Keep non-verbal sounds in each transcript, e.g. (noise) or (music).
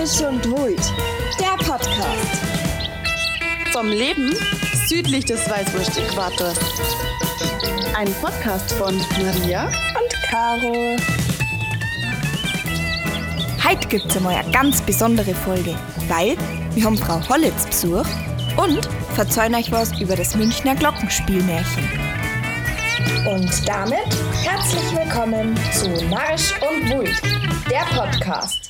Narrisch und Wult, der Podcast. Vom Leben südlich des Weißwurst-Äquators. Ein Podcast von Maria Und Caro. Heute gibt es einmal eine ganz besondere Folge, weil wir haben Frau Hollitz Besuch und verzeihen euch was über das Münchner Glockenspielmärchen. Und damit herzlich willkommen zu Narrisch und Wult, der Podcast.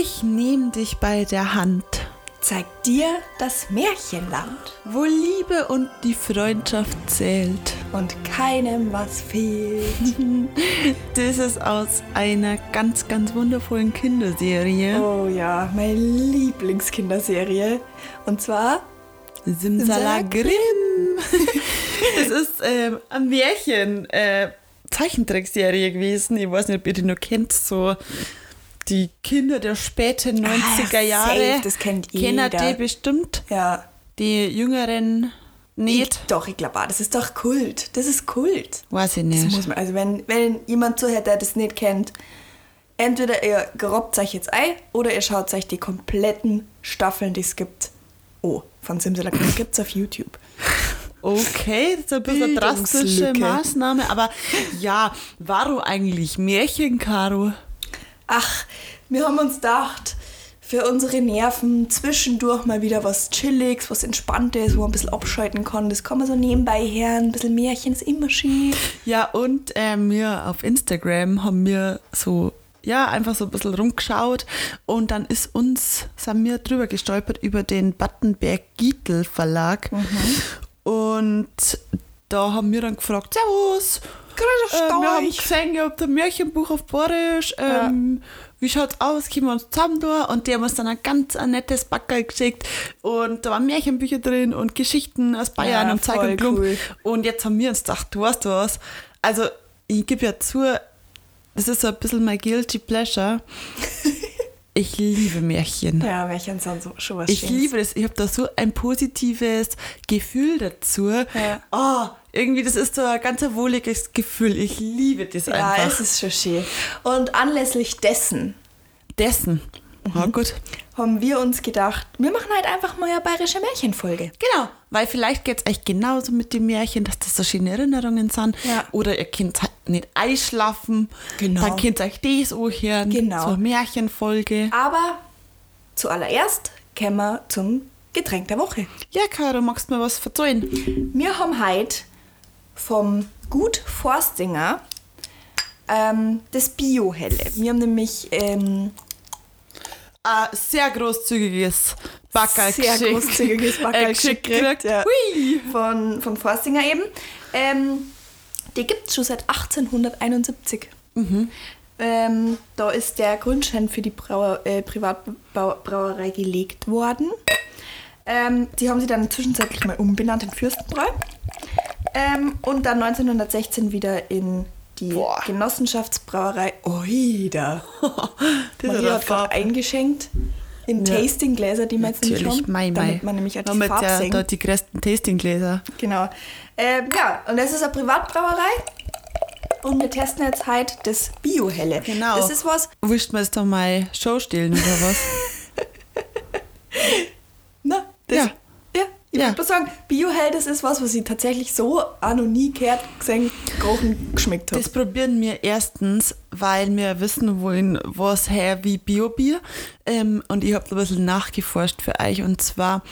Ich nehm dich bei der Hand, Zeig dir das Märchenland wo Liebe und die Freundschaft zählt. und keinem was fehlt. (laughs) Das ist aus einer ganz, ganz wundervollen Kinderserie. Oh ja, meine Lieblingskinderserie. Und zwar Simsalagrim. (laughs) das ist ähm, eine Märchen, äh, Zeichentrickserie gewesen. Ich weiß nicht, ob ihr die noch kennt, so die Kinder der späten 90er Jahre. Ah, safe, das kennt jeder. Kennt die bestimmt? Ja. Die Jüngeren Ich, nicht? doch, ich glaube, das ist doch Kult. Das ist Kult. Weiß ich Das nicht. muss man, also wenn, wenn jemand zuhört, der das nicht kennt, entweder ihr gerobbt euch jetzt ein oder ihr schaut euch die kompletten Staffeln, die es gibt. Oh, von Simsalakrim gibt es auf YouTube. Okay, das ist ein bisschen eine drastische. Maßnahme, aber ja, warum eigentlich Märchen, Caro? Ach, wir haben uns gedacht, für unsere Nerven zwischendurch mal wieder was Chilliges, was Entspanntes, wo man ein bisschen abschalten kann. Das kann man so nebenbei hören. Ein bisschen Märchen ist immer schön. Ja, und ähm, wir auf Instagram haben wir so, ja, einfach so ein bisschen rumgeschaut und dann ist uns, sind wir drüber gestolpert über den Battenberg Gietel Verlag und da haben wir dann gefragt, Servus, Grüß äh, wir haben gesehen, habt ein Märchenbuch auf Borisch, ähm, wie schaut's aus, können wir uns zusammen da und die haben uns dann ein ganz ein nettes Backerl geschickt. Und da waren Märchenbücher drin und Geschichten aus Bayern Ja, und Zeig und Klump cool. und jetzt haben wir uns gedacht, du weißt du was, also ich gebe ja zu, das ist so ein bisschen mein guilty pleasure. (laughs) Ich liebe Märchen. Ja, Märchen sind so, schon was Ich Schönes. liebe das. Ich habe da so ein positives Gefühl dazu. Ja. Oh, irgendwie, das ist so ein ganz wohliges Gefühl. Ich liebe das Ja, einfach. es ist schon schön. Und anlässlich dessen Dessen. Ja, gut. haben wir uns gedacht, wir machen halt einfach mal eine bayerische Märchenfolge. Genau, weil vielleicht geht es euch genauso mit dem Märchen, dass das so schöne Erinnerungen sind. Ja. Oder ihr könnt halt nicht einschlafen. Genau. Dann könnt ihr euch das auch hören. Genau. So eine Märchenfolge. Aber zuallererst kommen wir zum Getränk der Woche. Ja, Caro, magst du mir was verzeihen? Wir haben heute vom Gut Forstinger ähm, das Bio-Helle. Wir haben nämlich ähm, Ein sehr großzügiges Backerl sehr großzügiges (laughs) Backerl geschickt gekriegt, ja. Von, von Forstinger eben. Ähm, die gibt es schon seit 1871. Ähm, da ist der Grundstein für die Brauer, äh, Privatbrauerei gelegt worden. Ähm, die haben sie dann zwischenzeitlich mal umbenannt in Fürstenbräu. Ähm, und dann 1916 wieder in die Boah. Genossenschaftsbrauerei Oida. (laughs) Das Maria ist hat gerade eingeschenkt in Ja. Tastinggläser, die wir jetzt Natürlich, haben, Mai, Mai. damit man nämlich auch die Farbe ja sehen. da die größten Tastinggläser. Genau. Ähm, ja, und das ist eine Privatbrauerei. Und wir testen jetzt heute das Bio-Helle. Genau. Das ist was, Willst du mir jetzt da mal Show stehlen oder was? (laughs) na, das, Ja. Ja. ich Ja. würde sagen, Bio-Hell, das ist was, was ich tatsächlich so auch noch nie gehört, gesehen, gerochen, geschmeckt habe. Das probieren wir erstens, weil wir wissen wollen, was her wie Biobier. Ähm, und ich habe ein bisschen nachgeforscht für euch. Und zwar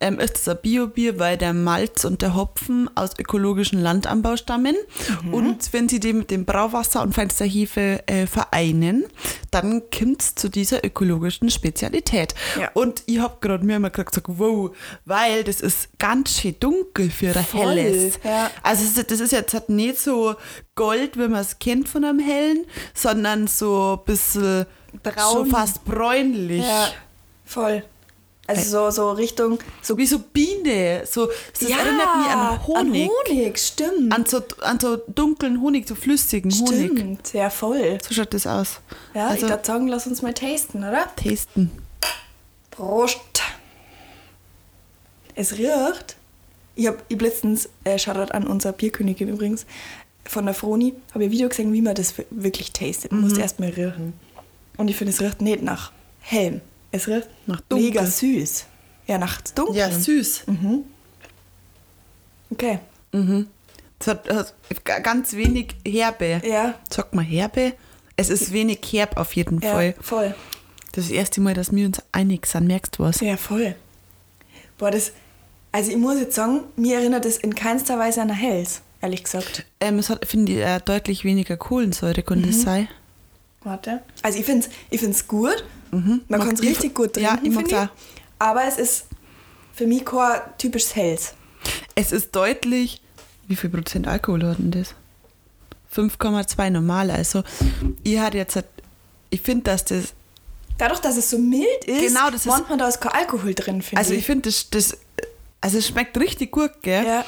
ähm, ist es ein Biobier, weil der Malz und der Hopfen aus ökologischen Landanbau stammen. Mhm. Und wenn sie den mit dem Brauwasser und feinster Hefe äh, vereinen, dann kommt es zu dieser ökologischen Spezialität. Ja. Und ich habe gerade mir immer gesagt, wow, weil das ist ganz schön dunkel für ein helles. ja. Also das ist jetzt halt nicht so Gold, wie man es kennt von einem hellen, sondern so ein bisschen Braun. schon fast bräunlich. ja, voll. Also so, so Richtung, so Wie so Biene. So, das erinnert mich an Honig. An Honig, stimmt. An so, an so dunklen Honig, so flüssigen Honig. stimmt, ja voll. So schaut das aus. Ja, also ich würde sagen, lass uns mal tasten, oder? tasten. Prost. Es riecht Ich habe ich letztens, äh, Shoutout an unser Bierkönigin übrigens, von der Froni, habe ich ein Video gesehen, wie man das wirklich tastet. Man muss erstmal riechen. Und ich finde, es riecht nicht nach Helm. Es riecht Nach dunkel. mega süß. Ja, nach dunkel. Ja, süß. Okay. Es hat, hat ga- ganz wenig Herbe. Ja. Sag mal Herbe. Es ist wenig Herb auf jeden Ja, Fall. voll. Das ist das erste Mal, dass wir uns einig sind. Merkst du was? Ja, voll. Boah, das. Also, ich muss jetzt sagen, mir erinnert das in keinster Weise an Hells, ehrlich gesagt. Ähm, es hat, finde ich, äh, deutlich weniger Kohlensäure, könnte Mhm. es sein. Warte. Also, ich finde es ich find's gut. Man Mag kann es ich- richtig gut Ja, trinken, ich finde mag's ich. Aber es ist für mich kein typisches Hells. Es ist deutlich. Wie viel Prozent Alkohol hat denn das? 5,2 normal. Also, ich hatte jetzt. halt- Ich finde, dass das. Dadurch, dass es so mild ist, Genau, das ist- man, da ist kein Alkohol drin, finde Also, ich finde, das, das. Also, es schmeckt richtig gut, gell? Ja,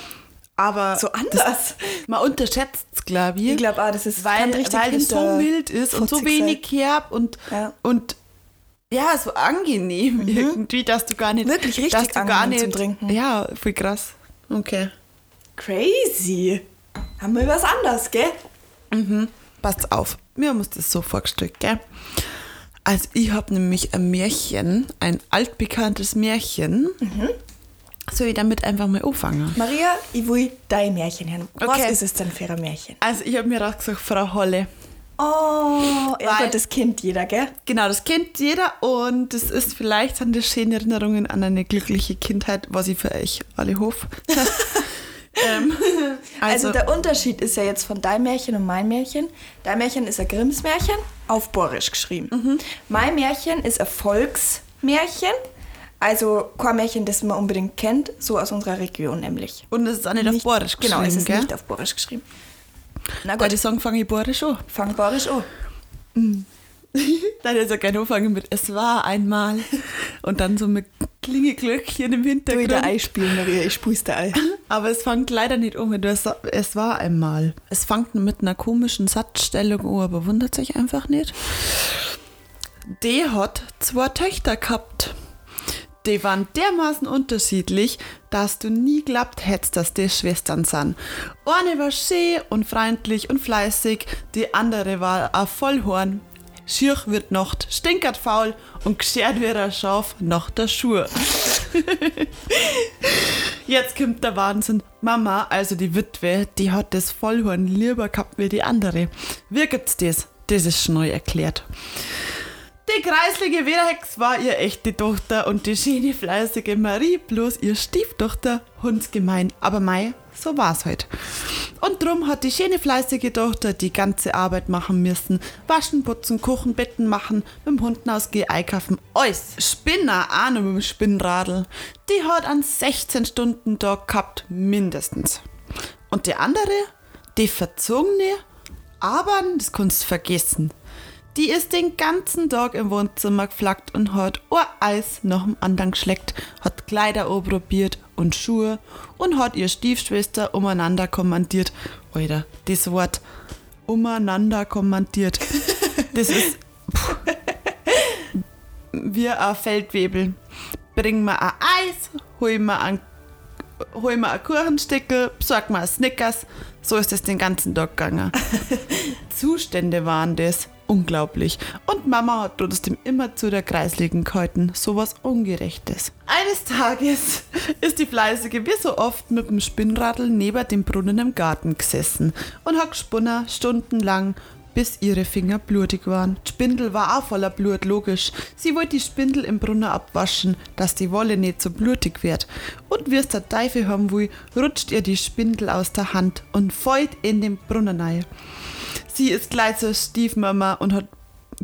Aber. so anders. Man unterschätzt es, glaube ich. Ich glaube auch, das ist weil, weil es so mild ist und so sein. wenig herb und, Ja. und ja, so angenehm irgendwie, dass du gar nicht. Mhm. Wirklich richtig dass du gar nicht, zum Trinken. Ja, voll krass. Okay. Crazy. Haben wir was anderes, gell? Passt auf, haben uns das so vorgestellt, gell? Also ich habe nämlich ein Märchen, ein altbekanntes Märchen. Mhm. Soll ich damit einfach mal anfangen? Maria, ich will dein Märchen hören. Was Okay. ist es denn für ein Märchen? Also ich habe mir rausgesucht, Frau Holle. Oh, Weil- das kennt jeder, gell? Genau, das kennt jeder und das ist vielleicht sind das schöne Erinnerungen an eine glückliche Kindheit, was ich für euch alle hoffe. (laughs) (laughs) ähm, Also, also, der Unterschied ist ja jetzt von dein Märchen und mein Märchen. Dein Märchen ist ein Grimms Märchen, auf Borisch geschrieben. Mhm. Mein Märchen ist ein Volksmärchen, also kein Märchen, das man unbedingt kennt, so aus unserer Region nämlich. und es ist auch nicht, auf Borisch geschrieben, Genau, es ist gell? nicht auf Borisch geschrieben. Na gut, die sagen, fange ich Borisch an. fang Borisch an. (laughs) Dann ist ja gerne anfangen mit Es war einmal und dann so mit Klingeglöckchen im Du Hintergrund. wieder Ei spielen, Maria, ich spul's dir Ei. (laughs) Aber es fängt leider nicht um mit es, es war einmal. Es fängt mit einer komischen Satzstellung an, aber wundert sich einfach nicht. Die hat zwei Töchter gehabt. Die waren dermaßen unterschiedlich, dass du nie glaubt hättest, dass die Schwestern sind. Eine war schön und freundlich und fleißig, die andere war ein Vollhorn. Schier wird Nacht, stinkert faul und geschert wie ein Schaf nach der Schuhe. (laughs) Jetzt kommt der Wahnsinn. Mama, also die Witwe, die hat das Vollhorn lieber gehabt wie die andere. Wie gibt's das? Das ist schnell erklärt. Die kreislige Wehrhex war ihr echte Tochter und die schöne fleißige Marie bloß ihr Stieftochter, hundsgemein. Aber mei, so war's halt. Und drum hat die schöne fleißige Tochter die ganze Arbeit machen müssen. Waschen, putzen, kochen, Betten machen, mit dem Hund ausgehen, einkaufen, alles. Spinner, noch mit dem Spinnradl. Die hat einen 16-Stunden-Tag gehabt, mindestens. Und die andere, die verzogene, aber das kannst du vergessen. Die ist den ganzen Tag im Wohnzimmer geflackt und hat ein Eis nach dem anderen geschleckt, hat Kleider probiert und Schuhe und hat ihr Stiefschwester umeinander kommandiert. Alter, das Wort umeinander kommandiert. Das ist puh, wie ein Feldwebel. Bring mir ein Eis, hol mir ein hol mir ein Kuchenstückel, besorg mir ein Snickers. So ist es den ganzen Tag gegangen. (laughs) Zustände waren das. Unglaublich. Und Mama hat trotzdem immer zu der Kreisligen gehalten. Sowas Ungerechtes. Eines Tages (laughs) ist die Fleißige wie so oft mit dem Spinnradl neben dem Brunnen im Garten gesessen und hat gesponnen stundenlang, bis ihre Finger blutig waren. Die Spindel war auch voller Blut, logisch. Sie wollte die Spindel im Brunnen abwaschen, dass die Wolle nicht so blutig wird. Und wie es der Teufel haben will, rutscht ihr die Spindel aus der Hand und fällt in den Brunnen rein. Sie ist gleich zur Stiefmama und hat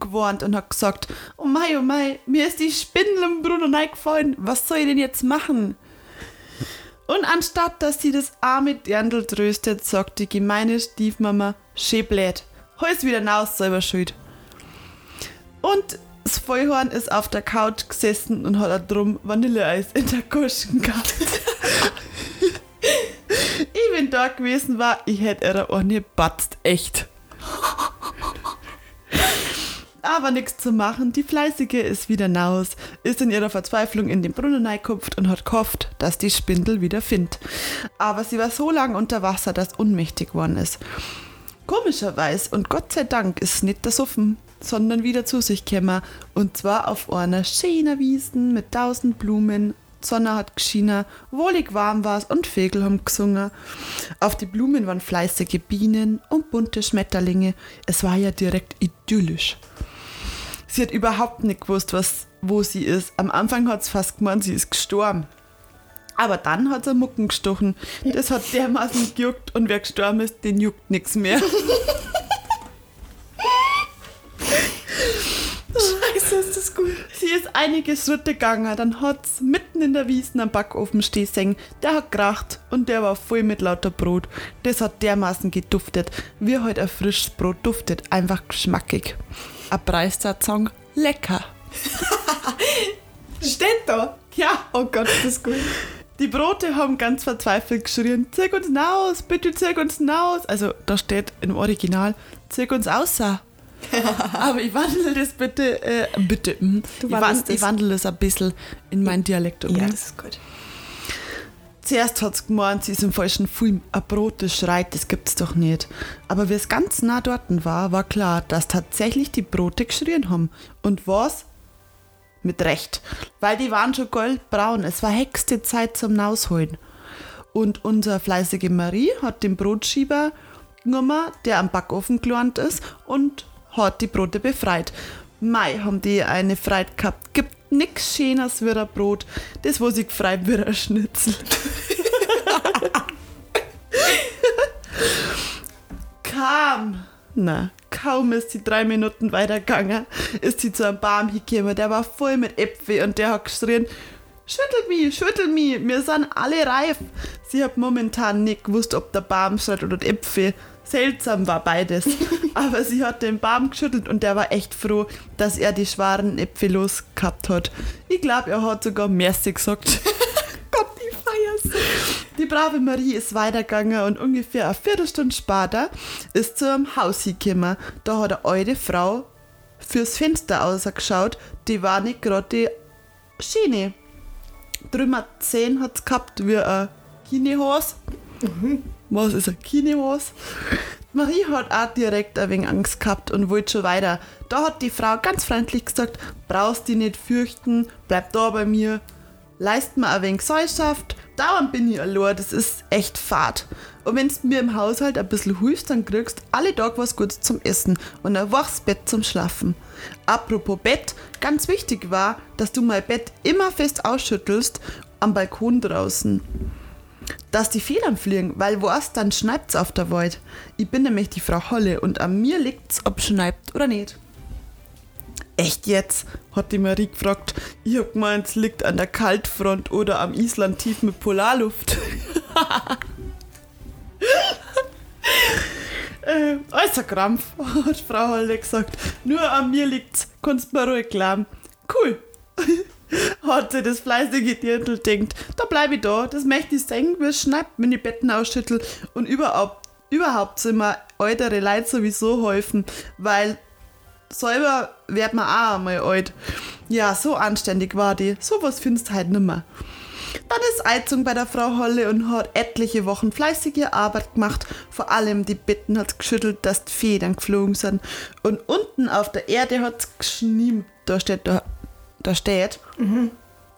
gewarnt und hat gesagt, oh mei, oh mei, mir ist die Spindel im Brunnen reingefallen, was soll ich denn jetzt machen? Und anstatt, dass sie das arme Dirndl tröstet, sagt die gemeine Stiefmama, schön blöd, hol's wieder raus, selber schuld. Und das Vollhorn ist auf der Couch gesessen und hat drum Vanilleeis in der Kuschen gehabt. (laughs) ich bin da gewesen war, ich hätte ihr auch nicht batzt, echt. Aber nichts zu machen, die Fleißige ist wieder naus, ist in ihrer Verzweiflung in den Brunnen reingekupft und hat gehofft, dass die Spindel wieder findet. Aber sie war so lang unter Wasser, dass unmächtig geworden ist. Komischerweise und Gott sei Dank ist nicht der Suffen, sondern wieder zu sich gekommen. Und zwar auf einer schönen Wiesen mit tausend Blumen. Sonne hat geschienen, wohlig warm war's und Vögel haben gesungen. Auf die Blumen waren fleißige Bienen und bunte Schmetterlinge. Es war ja direkt idyllisch. Sie hat überhaupt nicht gewusst, was, wo sie ist. Am Anfang hat es fast gemeint, sie ist gestorben. Aber dann hat sie Mucken gestochen. Das hat dermaßen gejuckt und wer gestorben ist, den juckt nichts mehr. (laughs) Scheiße, ist das gut. Sie ist einige Schritte gegangen, dann hat's mitten in der Wiesen am Backofen stehen sehen. Der hat geracht und der war voll mit lauter Brot. Das hat dermaßen geduftet, wie heute halt ein frisches Brot duftet, einfach geschmackig. Ein Preissatzung, lecker. (laughs) Steht da. Ja, Oh Gott, ist das gut. die Brote haben ganz verzweifelt geschrien, zeig uns naus, bitte zeig uns naus. Also da steht im Original, zeig uns außer. (laughs) Aber ich wandle das bitte, äh, bitte, hm. Du ich, wandelst wand, ich wandle das ein bisschen in meinen Dialekt um. Ja, ne? das ist gut. Zuerst hat sie gemeint, sie ist im falschen Film. Ein Brot, das schreit, das gibt's doch nicht. Aber wie es ganz nah dort war, war klar, dass tatsächlich die Brote geschrien haben. Und was? Mit Recht. Weil die waren schon goldbraun. Es war hexte Zeit zum Nausholen. Und unsere fleißige Marie hat den Brotschieber genommen, der am Backofen gelernt ist, und hat die Brote befreit. Mei, haben die eine Freit gehabt. Gibt nix schöneres wie ein Brot. Das, wo sie gefreit wird, ein Schnitzel. (laughs) Kam. Na, kaum ist sie drei Minuten weitergegangen, ist sie zu einem Baum hingekommen. Der war voll mit Äpfel und der hat geschrien, Schüttel mich, schüttel mich, wir sind alle reif. Sie hat momentan nicht gewusst, ob der Baum schreit oder die Äpfel. Seltsam war beides. (laughs) Aber sie hat den Baum geschüttelt und der war echt froh, dass er die schweren Äpfel losgehabt hat. Ich glaube, er hat sogar Merci gesagt. (laughs) Gott, die feierst. Die brave Marie ist weitergegangen und ungefähr eine Viertelstunde später ist zu einem Haus gekommen. Da hat eine alte Frau fürs Fenster ausgeschaut. Die war nicht gerade die Schiene. Drüben Zehen hat es gehabt wie ein Kinehorse. Was ist ein Kinehorse? Marie hat auch direkt ein wenig Angst gehabt und wollte schon weiter. Da hat die Frau ganz freundlich gesagt, brauchst dich nicht fürchten, bleib da bei mir. Leist mir ein wenig Gesellschaft, dauernd bin ich allein, das ist echt fad. Und wenn du mir im Haushalt ein bisschen hilfst, dann kriegst du alle Tag was Gutes zum Essen und ein waches Bett zum Schlafen. Apropos Bett, ganz wichtig war, dass du mein Bett immer fest ausschüttelst am Balkon draußen dass die Federn fliegen, weil was, dann schneit's auf der Wald. Ich bin nämlich die Frau Holle und an mir liegt's, ob schneibt oder nicht. Echt jetzt? hat die Marie gefragt. Ich hab gemeint, es liegt an der Kaltfront oder am Island tief mit Polarluft. (laughs) äh, äußer Krampf, hat Frau Holle gesagt. Nur an mir liegt's, kannst mir ruhig glauben. Cool. (laughs) hat sie das fleißige Dirndl denkt, da bleib ich da, das möchte ich sehen, wie es schnappt, wenn ich Betten ausschüttel und überhaupt, überhaupt sind mir ältere Leute sowieso helfen, weil selber wird man auch einmal alt. Ja, so anständig war die, sowas findest du halt nimmer. Dann ist Eizung bei der Frau Holle und hat etliche Wochen fleißige Arbeit gemacht. Vor allem die Betten hat geschüttelt, dass die Federn geflogen sind. Und unten auf der Erde hat es geschnien. Da steht, da, da steht.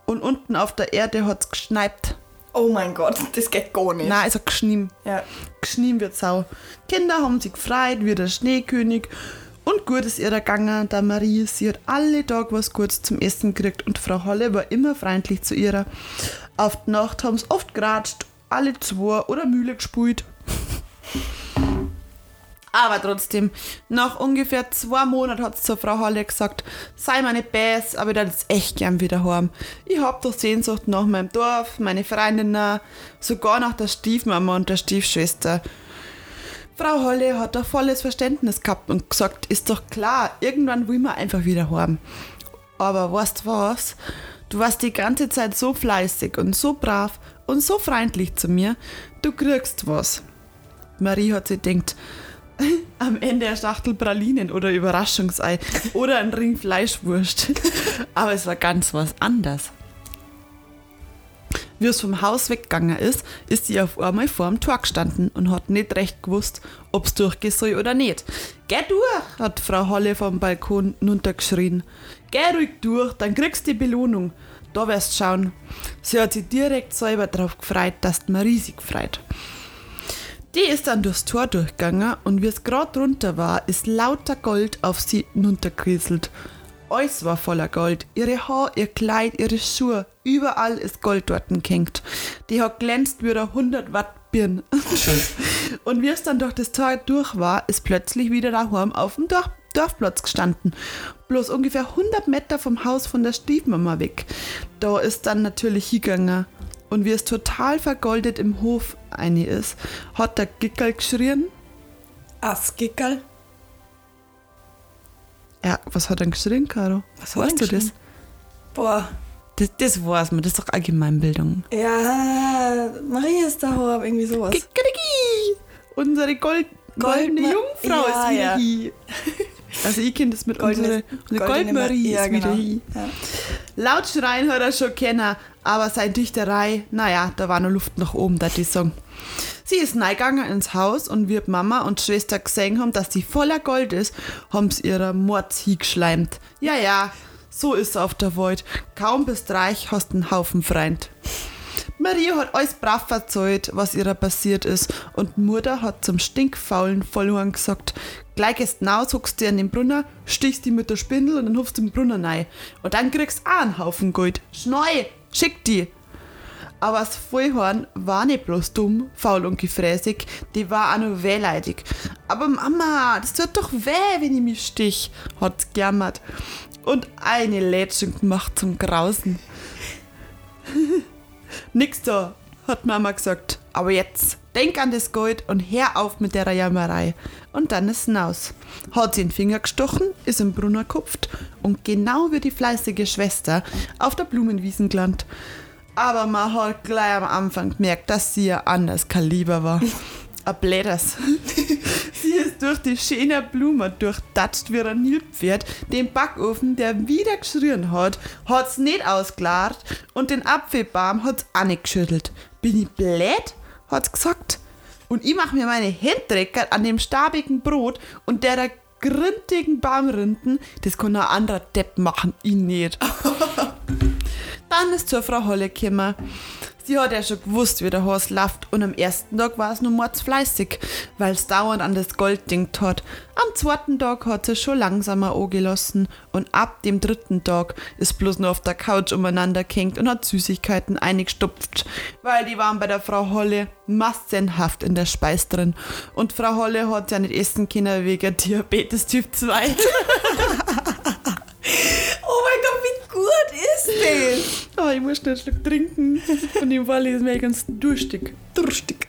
Und unten auf der Erde hat es geschneit. Oh mein Gott, das geht gar nicht. Nein, also geschnien. Ja. Geschnien wird Sau. Kinder haben sich gefreut wie der Schneekönig. Und gut ist ihr gegangen, da Marie, sie hat alle Tag was Gutes zum Essen gekriegt und Frau Holle war immer freundlich zu ihr. Auf die Nacht haben sie oft geratscht, alle zwei oder Mühle gespült. Aber trotzdem, nach ungefähr zwei Monaten hat zur Frau Holle gesagt, sei meine Bäs, aber ich würde jetzt echt gern wieder heim. Ich hab doch Sehnsucht nach meinem Dorf, meine Freundinnen, sogar nach der Stiefmama und der Stiefschwester. Frau Holle hat da volles Verständnis gehabt und gesagt, ist doch klar, irgendwann will man einfach wieder heim. Aber weißt was? Du warst die ganze Zeit so fleißig und so brav und so freundlich zu mir. Du kriegst was. Marie hat sich gedacht, (laughs) am Ende eine Schachtel Pralinen oder Überraschungsei oder ein Ring Fleischwurst. (laughs) Aber es war ganz was anderes. Wie es vom Haus weggegangen ist, ist sie auf einmal vor dem Tor gestanden und hat nicht recht gewusst, ob es durchgehen soll oder nicht. Geh durch, hat Frau Holle vom Balkon runtergeschrien. Geh ruhig durch, dann kriegst du die Belohnung. Da wirst schauen. Sie hat sich direkt selber drauf gefreut, dass die mir riesig freut. Die ist dann durchs Tor durchgegangen und wie es gerade runter war, ist lauter Gold auf sie runtergerieselt. Alles war voller Gold. Ihre Haar, ihr Kleid, ihre Schuhe, überall ist Gold dort gehängt. Die hat glänzt wie eine 100 Watt Birn. (laughs) und wie es dann durch das Tor durch war, ist plötzlich wieder daheim auf dem Dorf Dorfplatz gestanden. Bloß ungefähr 100 Meter vom Haus von der Stiefmama weg. Da ist dann natürlich hingegangen. Und wie es total vergoldet im Hof eine ist, hat der Gickel geschrien. Asgickerl. Ja, was hat er geschrien, Caro? Was weißt du das? Boah. das? Das weiß man, das ist doch Allgemeinbildung. Ja, Marie ist da hoch, irgendwie sowas. Kikeriki! Unsere Gold goldene Goldma- Jungfrau Ja, ist wieder ja. hier. (laughs) Also ich kenne das mit Goldene- unsere, Goldmarie ja, genau. Ja. Laut schreien hat er schon kennen, aber seine Dichterei, naja, da war noch Luft nach oben, da die Song. Sie ist reingegangen ins Haus und wie die Mama und Schwester gesehen haben, dass sie voller Gold ist, haben sie ihrer Mords hingeschleimt. Ja, ja, so ist auf der Welt. Kaum bist reich, hast einen Haufen Freund. Maria hat alles brav erzählt, was ihrer passiert ist, und Mutter hat zum stinkfaulen Vollhorn gesagt, gleich gehst hinaus, huckst dir an den Brunner, stichst die mit der Spindel und dann hupfst du den Brunner rein. Und dann kriegst du auch einen Haufen Gold. Schneu, schick die! Aber das Vollhorn war nicht bloß dumm, faul und gefräßig, die war auch noch wehleidig. Aber Mama, das tut doch weh, wenn ich mich stich, hat's gejammert. Und eine Lätschung gemacht zum Grausen. (laughs) Nix da, hat Mama gesagt. Aber jetzt, denk an das Gold und hör auf mit der Jammerei. Und dann ist hinaus. Hat sie den Finger gestochen, ist im Brunner gekupft und genau wie die fleißige Schwester auf der Blumenwiesen gelandet. Aber man hat gleich am Anfang gemerkt, dass sie ein anderes Kaliber war. (laughs) Ein Blätters. (laughs) sie ist durch die schöne Blume durchdatscht wie ein Nilpferd. Den Backofen, der wieder geschrien hat, hat's nicht ausgeladen und den Apfelbaum hat's auch nicht geschüttelt. Bin ich blöd? hat's gesagt. Und ich mach mir meine Hände dreckert an dem stabigen Brot und der der grintigen Baumrinden, das kann ein anderer Depp machen, ich nicht. (laughs) Dann ist zur Frau Holle gekommen. Sie hat ja schon gewusst, wie der Haus läuft und am ersten Tag war es nur mordsfleißig, weil es dauernd an das Gold denkt hat. Am zweiten Tag hat sie schon langsamer angelassen und ab dem dritten Tag ist bloß nur auf der Couch umeinander gehängt und hat Süßigkeiten eingestopft, weil die waren bei der Frau Holle massenhaft in der Speis drin. Und Frau Holle hat ja nicht essen können wegen Diabetes Typ 2. (laughs) Oh mein Gott, wie gut ist das? Oh, ich muss schnell einen Schluck trinken. Und im Fall ist mir ganz durstig. Durstig.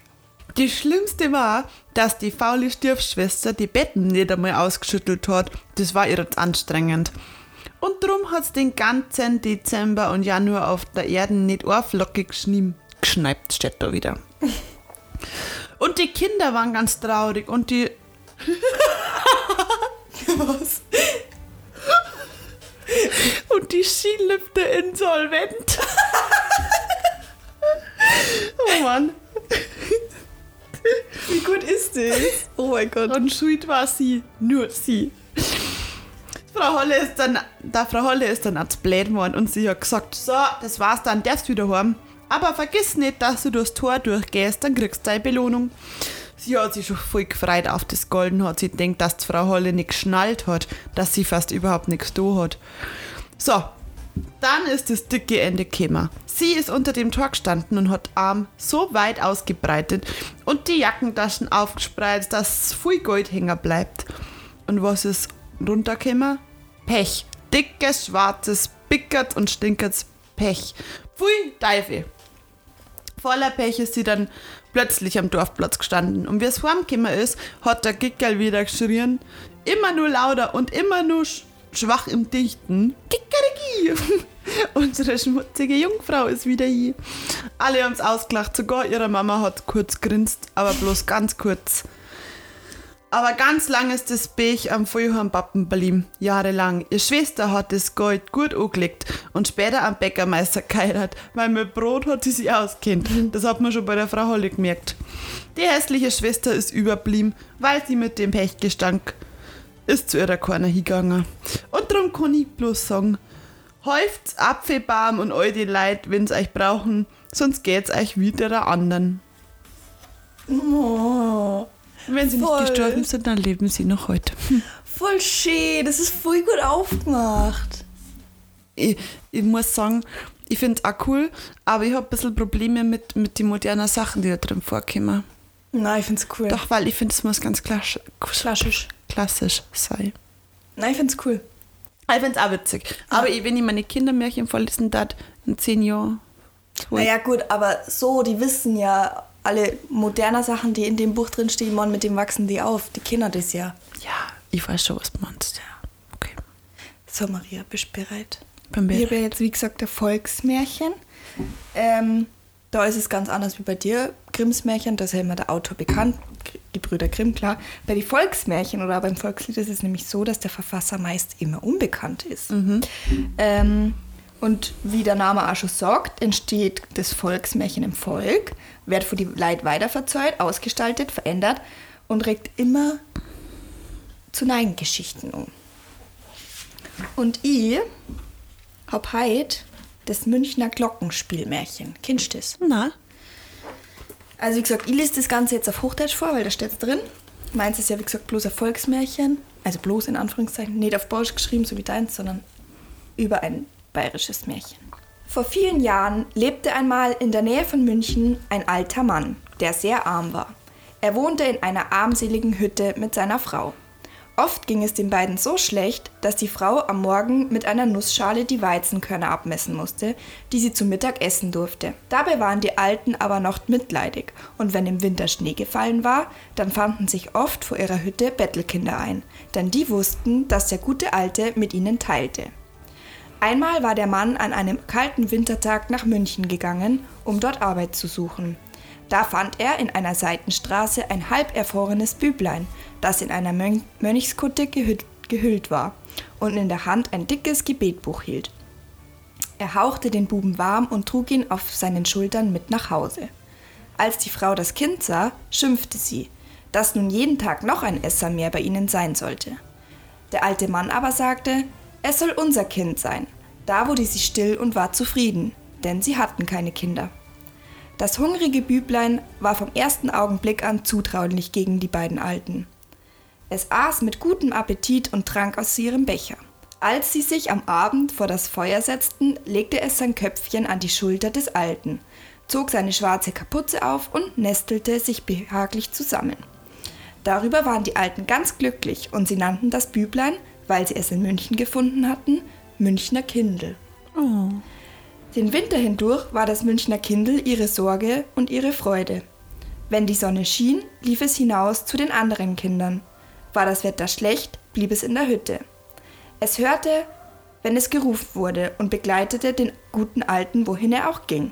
Die schlimmste war, dass die faule Stiefschwester die Betten nicht einmal ausgeschüttelt hat. Das war ihr anstrengend. Und drum hat's den ganzen Dezember und Januar auf der Erde nicht auflockig geschnien. Geschneipt steht da wieder. Und die Kinder waren ganz traurig und die. (laughs) Was? Und die Skilifte insolvent. oh Mann. Wie gut ist das? Oh mein Gott. Und schuld war sie, nur sie. Frau Holle ist dann, da Frau Holle ist dann ans Blöd geworden und sie hat gesagt, so, das war's dann, darfst wieder heim. Aber vergiss nicht, dass du durchs Tor durchgehst, dann kriegst du deine Belohnung. Sie hat sich schon voll gefreut auf das Golden, hat sie denkt, dass die Frau Holle nicht geschnallt hat, dass sie fast überhaupt nichts da hat. So, dann ist das dicke Ende gekommen. Sie ist unter dem Tor gestanden und hat Arm so weit ausgebreitet und die Jackentaschen aufgespreizt, dass viel Gold hängen bleibt. Und was ist runtergekommen? Pech. Dickes, schwarzes, bickert und stinkerts Pech. Pfui, Teufel. Voller Pech ist sie dann plötzlich am Dorfplatz gestanden. Und wie es heimgekommen ist, hat der Gickerl wieder geschrien. Immer nur lauter und immer nur sch schwach im Dichten. Kikeriki! (laughs) Unsere schmutzige Jungfrau ist wieder hier. Alle haben's ausgelacht, sogar ihre Mama hat kurz grinst, aber bloß ganz kurz. Aber ganz lang ist das Bech am Feuerheim Pappen geblieben. Jahrelang. Ihre Schwester hat das Gold gut angelegt und später am Bäckermeister geheiratet, weil mit Brot hat sie sich auskennt. Das hat man schon bei der Frau Holle gemerkt. Die hässliche Schwester ist überblieben, weil sie mit dem Pechgestank ist zu ihrer Korner hingegangen. Und darum kann ich bloß sagen, häuft's Apfelbaum und all die Leid, wenn's euch brauchen, sonst geht's euch wieder der anderen. Oh, Wenn sie Voll. nicht gestorben sind, dann leben sie noch heute. Hm. voll schön. Das ist voll gut aufgemacht. Ich, ich muss sagen, ich finde es auch cool, aber ich habe ein bisschen Probleme mit, mit den modernen Sachen, die da drin vorkommen. Nein, ich find's cool. Doch, weil ich finde, es muss ganz klassisch, Klassisch. klassisch sein. Nein, ich find's cool. Ich finde es auch witzig. Aber ich, wenn ich meine Kindermärchen vorlesen darf, in zehn Jahren, Naja, gut, aber so, die wissen ja alle moderner Sachen, die in dem Buch drin stehen, mit dem wachsen die auf. Die kennen das ja. ja, ich weiß schon, was du meinst. Ja, okay. So, Maria, bist du bereit? Bin Ich bereit. habe ja jetzt, wie gesagt, der Volksmärchen. Ähm, da ist es ganz anders wie bei dir. Grimms Märchen, da ist ja immer der Autor bekannt, die Brüder Grimm, klar. Bei den Volksmärchen oder beim Volkslied ist es nämlich so, dass der Verfasser meist immer unbekannt ist. Ähm, und wie der Name auch schon sagt, entsteht das Volksmärchen im Volk, wird für die Leute weiterverzeugt, ausgestaltet, verändert und regt immer zu neuen Geschichten um. Und ich hab heute das Münchner Glockenspielmärchen. Kennst du das? Na, Also wie gesagt, ich lese das Ganze jetzt auf Hochdeutsch vor, weil da steht's drin. Meins ist ja wie gesagt bloß ein Volksmärchen. Also bloß in Anführungszeichen. Nicht auf Bayerisch geschrieben, so wie deins, sondern über ein bayerisches Märchen. Vor vielen Jahren lebte einmal in der Nähe von München ein alter Mann, der sehr arm war. Er wohnte in einer armseligen Hütte mit seiner Frau. Oft ging es den beiden so schlecht, dass die Frau am Morgen mit einer Nussschale die Weizenkörner abmessen musste, die sie zum Mittag essen durfte. Dabei waren die Alten aber noch mitleidig, und wenn im Winter Schnee gefallen war, dann fanden sich oft vor ihrer Hütte Bettelkinder ein, denn die wussten, dass der gute Alte mit ihnen teilte. Einmal war der Mann an einem kalten Wintertag nach München gegangen, um dort Arbeit zu suchen. Da fand er in einer Seitenstraße ein halb erfrorenes Büblein, das in einer Mön Mönchskutte gehüllt, gehüllt war und in der Hand ein dickes Gebetbuch hielt. Er hauchte den Buben warm und trug ihn auf seinen Schultern mit nach Hause. Als die Frau das Kind sah, schimpfte sie, dass nun jeden Tag noch ein Esser mehr bei ihnen sein sollte. Der alte Mann aber sagte, es soll unser Kind sein. Da wurde sie still und war zufrieden, denn sie hatten keine Kinder. Das hungrige Büblein war vom ersten Augenblick an zutraulich gegen die beiden Alten. Es aß mit gutem Appetit und trank aus ihrem Becher. Als sie sich am Abend vor das Feuer setzten, legte es sein Köpfchen an die Schulter des Alten, zog seine schwarze Kapuze auf und nestelte sich behaglich zusammen. Darüber waren die Alten ganz glücklich und sie nannten das Büblein, weil sie es in München gefunden hatten, Münchner Kindel. Den Winter hindurch war das Münchner Kindel ihre Sorge und ihre Freude. Wenn die Sonne schien, lief es hinaus zu den anderen Kindern. War das Wetter schlecht, blieb es in der Hütte. Es hörte, wenn es gerufen wurde und begleitete den guten Alten, wohin er auch ging.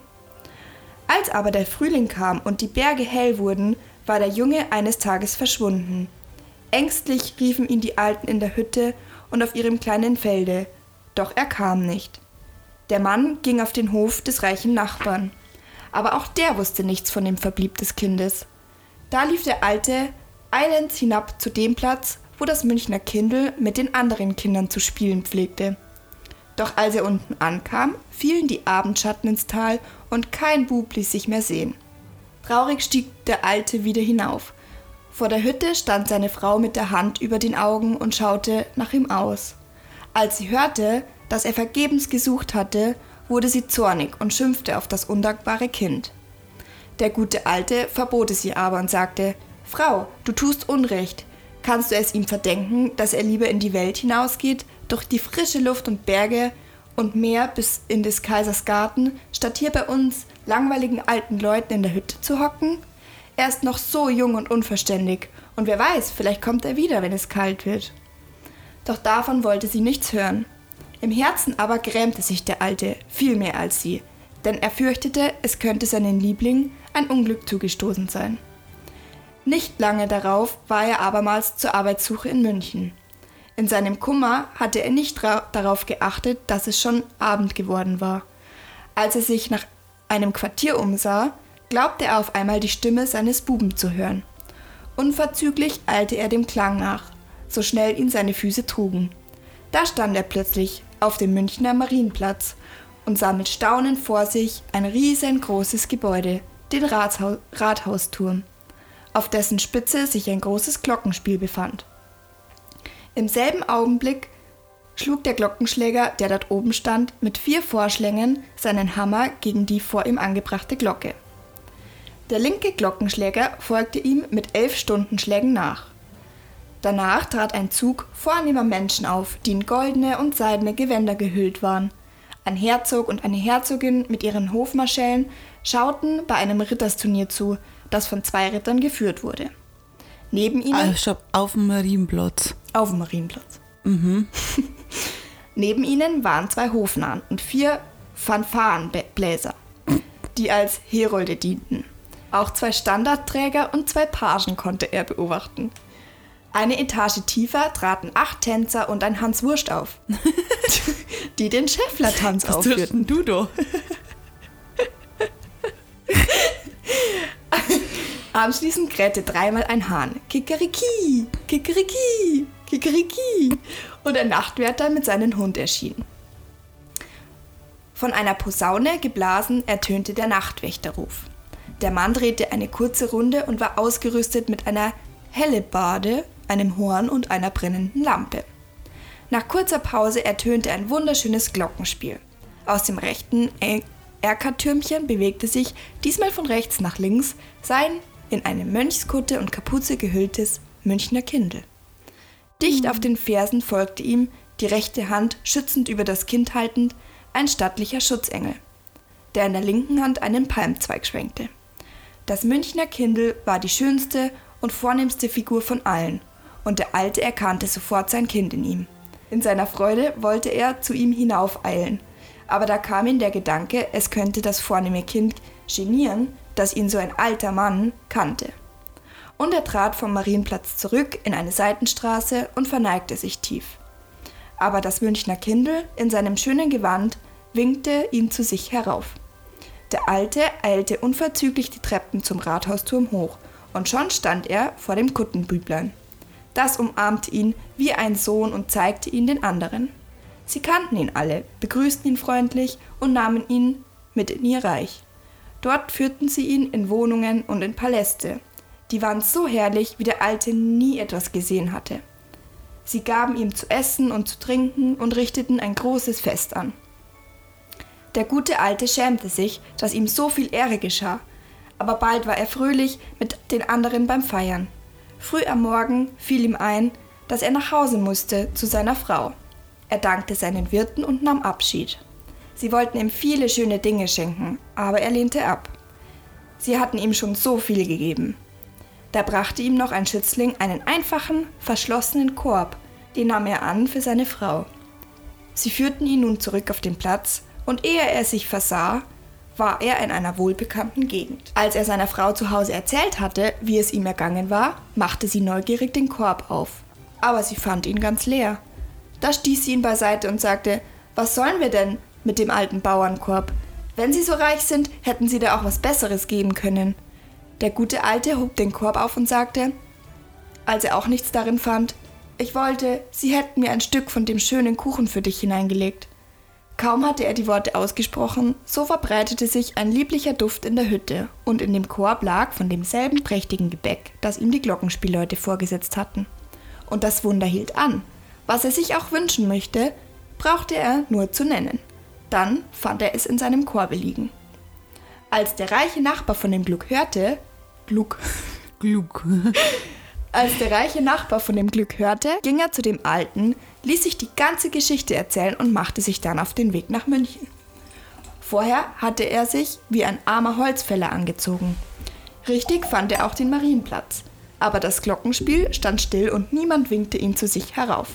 Als aber der Frühling kam und die Berge hell wurden, war der Junge eines Tages verschwunden. Ängstlich riefen ihn die Alten in der Hütte und auf ihrem kleinen Felde, doch er kam nicht. Der Mann ging auf den Hof des reichen Nachbarn, aber auch der wusste nichts von dem Verblieb des Kindes. Da lief der Alte eilends hinab zu dem Platz, wo das Münchner Kindel mit den anderen Kindern zu spielen pflegte. Doch als er unten ankam, fielen die Abendschatten ins Tal und kein Bub ließ sich mehr sehen. Traurig stieg der Alte wieder hinauf. Vor der Hütte stand seine Frau mit der Hand über den Augen und schaute nach ihm aus. Als sie hörte, dass er vergebens gesucht hatte, wurde sie zornig und schimpfte auf das undankbare Kind. Der gute Alte verbot es ihr aber und sagte, Frau, du tust Unrecht. Kannst du es ihm verdenken, dass er lieber in die Welt hinausgeht, durch die frische Luft und Berge und Meer bis in des Kaisers Garten, statt hier bei uns langweiligen alten Leuten in der Hütte zu hocken? Er ist noch so jung und unverständig, und wer weiß, vielleicht kommt er wieder, wenn es kalt wird. Doch davon wollte sie nichts hören. Im Herzen aber grämte sich der Alte viel mehr als sie, denn er fürchtete, es könnte seinen Liebling ein Unglück zugestoßen sein. Nicht lange darauf war er abermals zur Arbeitssuche in München. In seinem Kummer hatte er nicht darauf geachtet, dass es schon Abend geworden war. Als er sich nach einem Quartier umsah, glaubte er auf einmal die Stimme seines Buben zu hören. Unverzüglich eilte er dem Klang nach, so schnell ihn seine Füße trugen. Da stand er plötzlich auf dem Münchner Marienplatz und sah mit Staunen vor sich ein riesengroßes Gebäude, den Rathau Rathausturm, auf dessen Spitze sich ein großes Glockenspiel befand. Im selben Augenblick schlug der Glockenschläger, der dort oben stand, mit vier Vorschlängen seinen Hammer gegen die vor ihm angebrachte Glocke. Der linke Glockenschläger folgte ihm mit elf Stundenschlägen nach. Danach trat ein Zug vornehmer Menschen auf, die in goldene und seidene Gewänder gehüllt waren. Ein Herzog und eine Herzogin mit ihren Hofmarschällen schauten bei einem Rittersturnier zu, das von zwei Rittern geführt wurde. Neben ihnen. Also auf dem Marienplatz. Auf dem Marienplatz. Mhm. (laughs) Neben ihnen waren zwei Hofnarren und vier Fanfarenbläser, die als Herolde dienten. Auch zwei Standardträger und zwei Pagen konnte er beobachten. Eine Etage tiefer traten acht Tänzer und ein Hans Wurst auf, (laughs) die den Schäffler-Tanz aufführten. Du doch. (laughs) Anschließend krähte dreimal ein Hahn. Kikeriki, Kikeriki, Kikeriki. Und ein Nachtwärter mit seinem Hund erschien. Von einer Posaune geblasen ertönte der Nachtwächterruf. Der Mann drehte eine kurze Runde und war ausgerüstet mit einer Hellebade, einem Horn und einer brennenden Lampe. Nach kurzer Pause ertönte ein wunderschönes Glockenspiel. Aus dem rechten Erkertürmchen bewegte sich, diesmal von rechts nach links, sein in eine Mönchskutte und Kapuze gehülltes Münchner Kindel. Dicht auf den Fersen folgte ihm, die rechte Hand schützend über das Kind haltend, ein stattlicher Schutzengel, der in der linken Hand einen Palmzweig schwenkte. Das Münchner Kindel war die schönste und vornehmste Figur von allen, und der Alte erkannte sofort sein Kind in ihm. In seiner Freude wollte er zu ihm hinaufeilen, aber da kam ihm der Gedanke, es könnte das vornehme Kind genieren, das ihn so ein alter Mann kannte. Und er trat vom Marienplatz zurück in eine Seitenstraße und verneigte sich tief. Aber das Münchner Kindel in seinem schönen Gewand winkte ihn zu sich herauf. Der Alte eilte unverzüglich die Treppen zum Rathausturm hoch, und schon stand er vor dem Kuttenbüblein. Das umarmte ihn wie ein Sohn und zeigte ihn den anderen. Sie kannten ihn alle, begrüßten ihn freundlich und nahmen ihn mit in ihr Reich. Dort führten sie ihn in Wohnungen und in Paläste. Die waren so herrlich, wie der Alte nie etwas gesehen hatte. Sie gaben ihm zu essen und zu trinken und richteten ein großes Fest an. Der gute Alte schämte sich, dass ihm so viel Ehre geschah, aber bald war er fröhlich mit den anderen beim Feiern. Früh am Morgen fiel ihm ein, dass er nach Hause musste zu seiner Frau. Er dankte seinen Wirten und nahm Abschied. Sie wollten ihm viele schöne Dinge schenken, aber er lehnte ab. Sie hatten ihm schon so viel gegeben. Da brachte ihm noch ein Schützling einen einfachen, verschlossenen Korb, den nahm er an für seine Frau. Sie führten ihn nun zurück auf den Platz, und ehe er sich versah, war er in einer wohlbekannten Gegend. Als er seiner Frau zu Hause erzählt hatte, wie es ihm ergangen war, machte sie neugierig den Korb auf. Aber sie fand ihn ganz leer. Da stieß sie ihn beiseite und sagte, was sollen wir denn mit dem alten Bauernkorb? Wenn sie so reich sind, hätten sie da auch was Besseres geben können. Der gute Alte hob den Korb auf und sagte, als er auch nichts darin fand, ich wollte, sie hätten mir ein Stück von dem schönen Kuchen für dich hineingelegt. Kaum hatte er die Worte ausgesprochen, so verbreitete sich ein lieblicher Duft in der Hütte, und in dem Korb lag von demselben prächtigen Gebäck, das ihm die Glockenspielleute vorgesetzt hatten. Und das Wunder hielt an. Was er sich auch wünschen möchte, brauchte er nur zu nennen. Dann fand er es in seinem Korbe liegen. Als der reiche Nachbar von dem Glück hörte, Glück, Glück. (laughs) als der reiche Nachbar von dem Glück hörte, ging er zu dem Alten, ließ sich die ganze Geschichte erzählen und machte sich dann auf den Weg nach München. Vorher hatte er sich wie ein armer Holzfäller angezogen. Richtig fand er auch den Marienplatz, aber das Glockenspiel stand still und niemand winkte ihn zu sich herauf.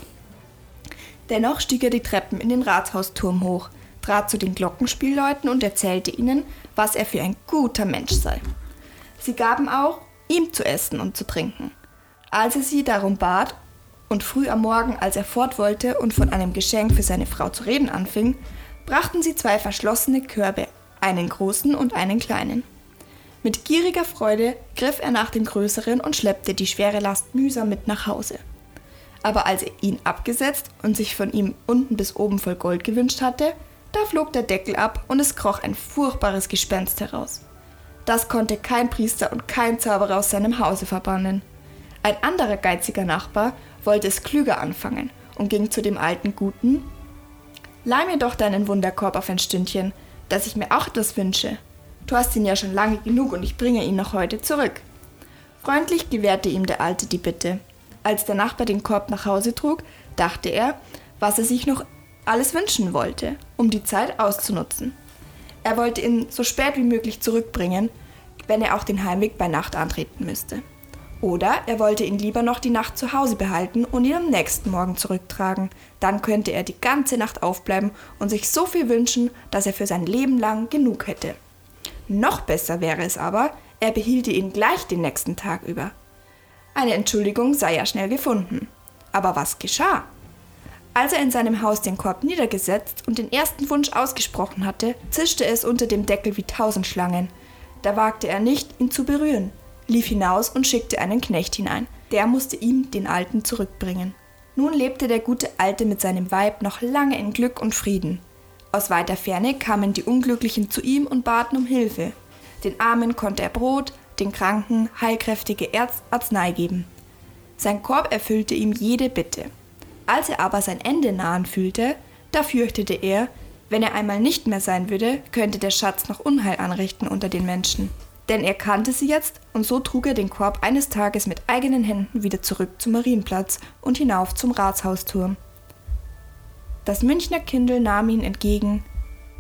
Dennoch stieg er die Treppen in den Rathausturm hoch, trat zu den Glockenspielleuten und erzählte ihnen, was er für ein guter Mensch sei. Sie gaben auch ihm zu essen und zu trinken. Als er sie darum bat und früh am Morgen, als er fort wollte und von einem Geschenk für seine Frau zu reden anfing, brachten sie zwei verschlossene Körbe, einen großen und einen kleinen. Mit gieriger Freude griff er nach dem größeren und schleppte die schwere Last mühsam mit nach Hause. Aber als er ihn abgesetzt und sich von ihm unten bis oben voll Gold gewünscht hatte, da flog der Deckel ab und es kroch ein furchtbares Gespenst heraus. Das konnte kein Priester und kein Zauberer aus seinem Hause verbannen. Ein anderer geiziger Nachbar wollte es klüger anfangen und ging zu dem alten Guten. Leih mir doch deinen Wunderkorb auf ein Stündchen, dass ich mir auch etwas wünsche. Du hast ihn ja schon lange genug und ich bringe ihn noch heute zurück. Freundlich gewährte ihm der Alte die Bitte. Als der Nachbar den Korb nach Hause trug, dachte er, was er sich noch alles wünschen wollte, um die Zeit auszunutzen. Er wollte ihn so spät wie möglich zurückbringen, wenn er auch den Heimweg bei Nacht antreten müsste. Oder er wollte ihn lieber noch die Nacht zu Hause behalten und ihn am nächsten Morgen zurücktragen. Dann könnte er die ganze Nacht aufbleiben und sich so viel wünschen, dass er für sein Leben lang genug hätte. Noch besser wäre es aber, er behielte ihn gleich den nächsten Tag über. Eine Entschuldigung sei ja schnell gefunden. Aber was geschah? Als er in seinem Haus den Korb niedergesetzt und den ersten Wunsch ausgesprochen hatte, zischte es unter dem Deckel wie tausend Schlangen. Da wagte er nicht, ihn zu berühren, lief hinaus und schickte einen Knecht hinein. Der musste ihm den Alten zurückbringen. Nun lebte der gute Alte mit seinem Weib noch lange in Glück und Frieden. Aus weiter Ferne kamen die Unglücklichen zu ihm und baten um Hilfe. Den Armen konnte er Brot, den Kranken heilkräftige Erz Arznei geben. Sein Korb erfüllte ihm jede Bitte. Als er aber sein Ende nahen fühlte, da fürchtete er, wenn er einmal nicht mehr sein würde, könnte der Schatz noch Unheil anrichten unter den Menschen. Denn er kannte sie jetzt und so trug er den Korb eines Tages mit eigenen Händen wieder zurück zum Marienplatz und hinauf zum Ratshausturm. Das Münchner Kindl nahm ihn entgegen.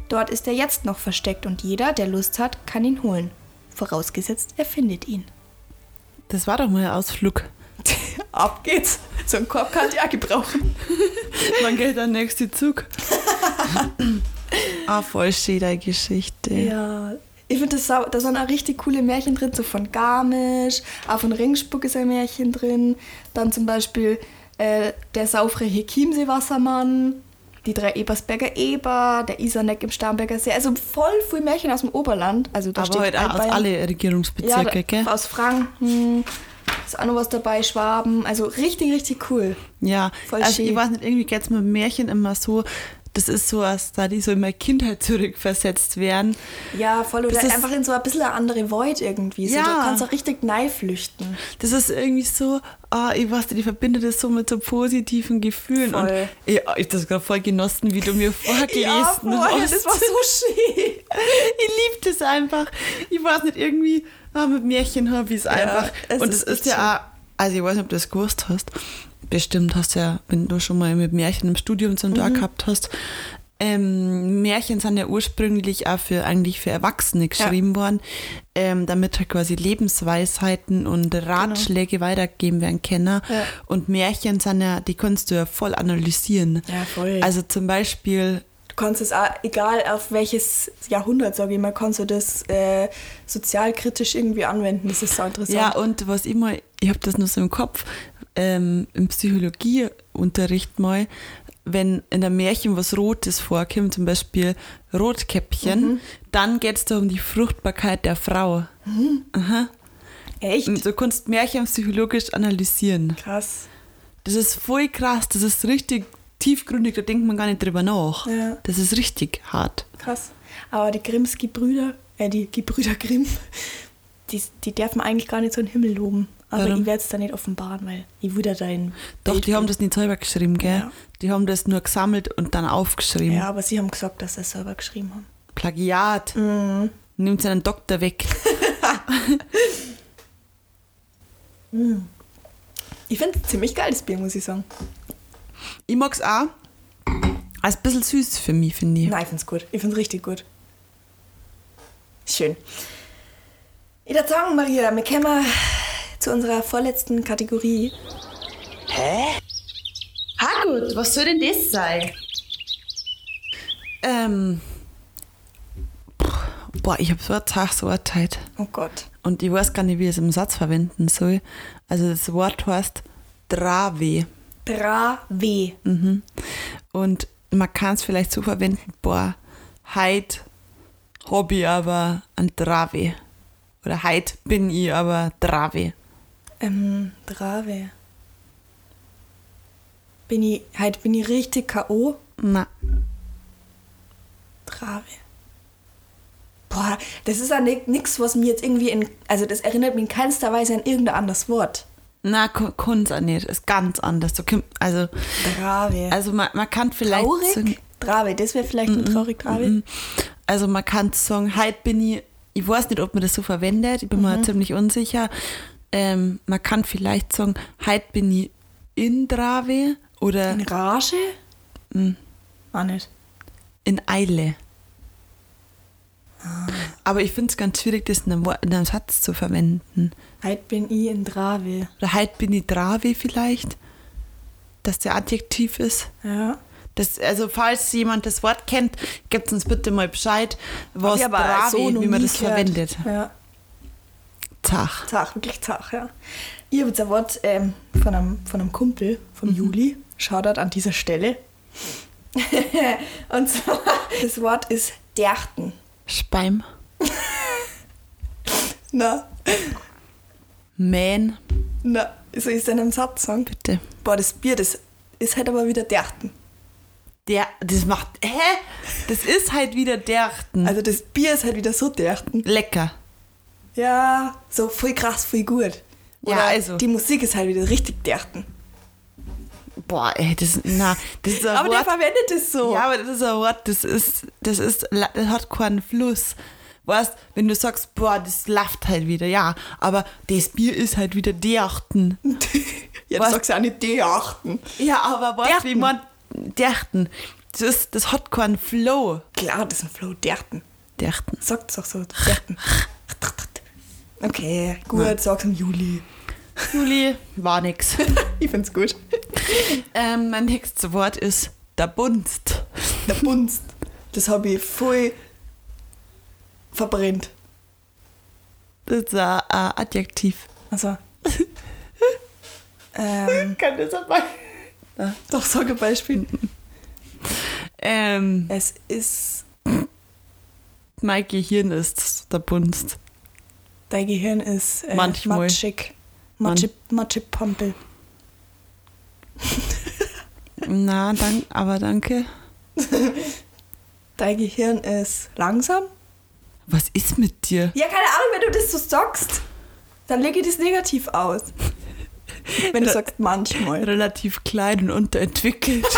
Dort ist er jetzt noch versteckt und jeder, der Lust hat, kann ihn holen. Vorausgesetzt, er findet ihn. Das war doch mal ein Ausflug. (laughs) Ab geht's. So einen Korb kann ich auch gebrauchen. (laughs) Wann geht der nächste Zug? (laughs) ah, voll schön, deine Geschichte. Ja, ich finde, da sind auch richtig coole Märchen drin, so von Garmisch, auch von Ringspuck ist ein Märchen drin. Dann zum Beispiel äh, der saufreche Chiemsee-Wassermann, die drei Ebersberger Eber, der Iserneck im Starnberger See. Also voll viel Märchen aus dem Oberland. Also da Aber steht halt auch aus alle Regierungsbezirke, ja, gell? Aus Franken, ist auch noch was dabei, Schwaben. Also richtig, richtig cool. Ja, Voll also schön. ich weiß nicht, irgendwie geht es mit Märchen immer so, das ist so, als da die so in meine Kindheit zurückversetzt werden. Ja, voll. Oder Das ist- einfach in so ein bisschen eine andere Void irgendwie. So, Ja. Da kannst du auch richtig flüchten. Das ist irgendwie so, ah, ich weiß nicht, ich verbinde das so mit so positiven Gefühlen. Voll. Und ich, ich habe das gerade voll genossen, wie du mir vorgelesen (laughs) voll, hast. das war so schön. (laughs) ich liebe das einfach. Ich weiß nicht, irgendwie ah, mit Märchen habe ich es einfach. es Und ist es ist echt ja auch, also ich weiß nicht, ob du das gewusst hast. Bestimmt hast du ja, wenn du schon mal mit Märchen im Studium zum Mhm. Tag gehabt hast. Ähm, Märchen sind ja ursprünglich auch für eigentlich für Erwachsene geschrieben worden, ähm, damit halt quasi Lebensweisheiten und Ratschläge weitergegeben werden können. Genau. Ja. Und Märchen sind ja, die kannst du ja voll analysieren. Ja, voll. Also zum Beispiel Du kannst es auch, egal auf welches Jahrhundert, sage ich mal, kannst du das äh, sozialkritisch irgendwie anwenden. Das ist so interessant. Ja, und was ich mal, ich habe das noch so im Kopf, ähm, im Psychologieunterricht mal, wenn in der Märchen was Rotes vorkommt, zum Beispiel Rotkäppchen, dann geht es da um die Fruchtbarkeit der Frau. Echt? Und du kannst Märchen psychologisch analysieren. Krass. Das ist voll krass, das ist richtig tiefgründig, da denkt man gar nicht drüber nach. Ja. Das ist richtig hart. Krass. Aber die Grimms-Gebrüder, äh, die Gebrüder Grimm, die, die dürfen eigentlich gar nicht so in den Himmel loben. Aber Warum? ich werde es da nicht offenbaren, weil ich wieder da in. Doch, die haben das nicht selber geschrieben, gell? Ja. Die haben das nur gesammelt und dann aufgeschrieben. Ja, aber sie haben gesagt, dass sie es selber geschrieben haben. Plagiat. Mhm. Nimmt seinen Doktor weg. (laughs) Ich finde es ziemlich geil, das Bier, muss ich sagen. Ich mag's auch. Als ein bisschen süß für mich, finde ich. Nein, ich finde es gut. Ich finde es richtig gut. Schön. Ich würde sagen, Maria, wir kommen zu unserer vorletzten Kategorie. Ha gut, was soll denn das sein? Ähm. Boah, ich habe so eine Tag, so eine Zeit. Oh Gott. und ich weiß gar nicht, wie ich es im Satz verwenden soll. Also das Wort heißt Drave. Drave. Mhm. Und man kann es vielleicht so verwenden, boah, heit hab ich aber ein Drave. Oder heit bin ich aber Drave. Ähm, Drave. Bin ich, halt bin ich richtig K.O.? Na, Drave. Boah, das ist ja nichts, was mir jetzt irgendwie in. Also, das erinnert mich in keinster Weise an irgendein anderes Wort. na, auch nicht. Ist ganz anders. Also, Drave. also man, man kann vielleicht traurig? sagen, Drave, das wäre vielleicht ein traurig Drave. also man kann sagen, heute bin ich, ich weiß nicht, ob man das so verwendet, ich bin mir ziemlich unsicher. Ähm, man kann vielleicht sagen, heute bin ich in Drave oder In Rage? Mhm. Auch nicht. in Eile. Aber ich finde es ganz schwierig, das in einem, Wort- in einem Satz zu verwenden. Heute bin ich in Drave. Oder heute bin ich Drave vielleicht, dass der Adjektiv ist. Ja. Das, also falls jemand das Wort kennt, gebt uns bitte mal Bescheid, was Drave, so wie man das gehört. verwendet. Ja. Zach. Zach, wirklich Zach, ja. Ich habe jetzt ein Wort ähm, von, einem, von einem Kumpel, vom Juli. Shoutout an dieser Stelle. (laughs) Und zwar, das Wort ist derchten. Speim. Na, Man, na, so ist in einem Satz sagen. bitte. Boah, das Bier, das ist halt aber wieder derchten. Der, das macht, hä? Das ist halt wieder Derchten. Also das Bier ist halt wieder so derchten. Lecker. Ja, so voll krass, voll gut. Ja, Oder also. Die Musik ist halt wieder richtig derchten. Boah, ey, das, na, das ist ein Aber der Wort. verwendet es so. Ja, aber das ist ein Wort, das ist, das ist, das hat keinen Fluss. Weißt, wenn du sagst, boah, das läuft halt wieder, ja, aber das Bier ist halt wieder Derchten. (laughs) Jetzt Was? sagst du auch nicht derchten. Ja, aber weißt du, wie man, Derchten, das ist, das hat keinen Flow. Klar, das ist ein Flow, derchten. Derchten. Sagt es auch so, (laughs) derchten. Okay, gut, sag's im Juli. Juli, war nix. (laughs) Ich find's gut. ähm, mein nächstes Wort ist der Bunst. Der Bunst. Das habe ich voll verbrennt. Das ist ein, Adjektiv. Also. (laughs) ähm, Kann das aber? doch, sag ein Beispiel. Ähm, Es ist. mein Gehirn ist der Bunst. Dein Gehirn ist äh, Manchmal. matschig. Matschig, matschig Pampel. (laughs) Na, dank, aber danke. Dein Gehirn ist langsam. Was ist mit dir? Ja, keine Ahnung, wenn du das so sagst, dann lege ich das negativ aus. Wenn du sagst manchmal. Relativ klein und unterentwickelt. (laughs)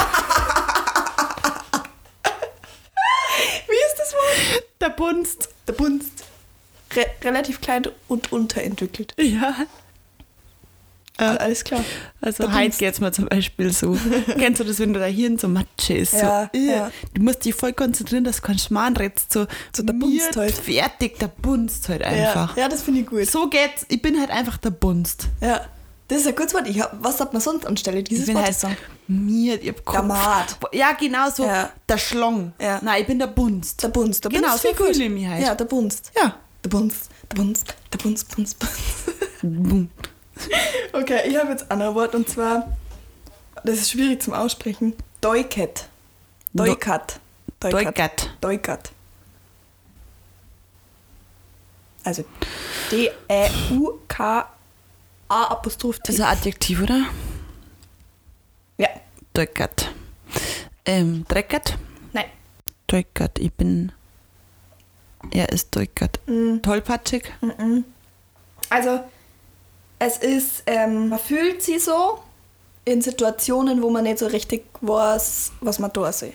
Wie ist das Wort? der Bunst. Der Bunst. Re relativ klein und unterentwickelt. Ja. Äh, Alles klar. Also heute Bunst. geht's mir zum Beispiel so. (laughs) Kennst du das, wenn du dein Hirn so Matsche ist? Ja, so, äh, ja. Du musst dich voll konzentrieren, dass du keinen Schmarrn redst. So, So der Bunst halt. Fertig, der Bunst halt einfach. Ja, ja das finde ich gut. So geht's. Ich bin halt einfach der Bunst. Ja. Das ist ein gutes Wort. Ich hab, was sagt man sonst anstelle dieses ich bin Wortes halt mir, ich hab Kopf. Der Mart. Ja, genau so. Ja. Der Schlong. Ja. Nein, ich bin der Bunst. Der Bunst. Der Genau, Bunst so fühle ich mich halt. Ja, der Bunst. Ja. Der Bunst. Der Bunst. Der. Bunst. (laughs) okay, ich habe jetzt ein anderes Wort und zwar, das ist schwierig zum Aussprechen. Deuket. Deukat. Deukat. Deukat. Also D-E-U-K-A Apostroph Das ist T. ein Adjektiv, oder? Ja. Dreckert. Ähm, Dreckert? Nein. Dreckert. Ich bin. Er ist Dreckert. Mhm. Tollpatschig? Also, es ist, ähm, man fühlt sie so in Situationen, wo man nicht so richtig weiß, was man da soll.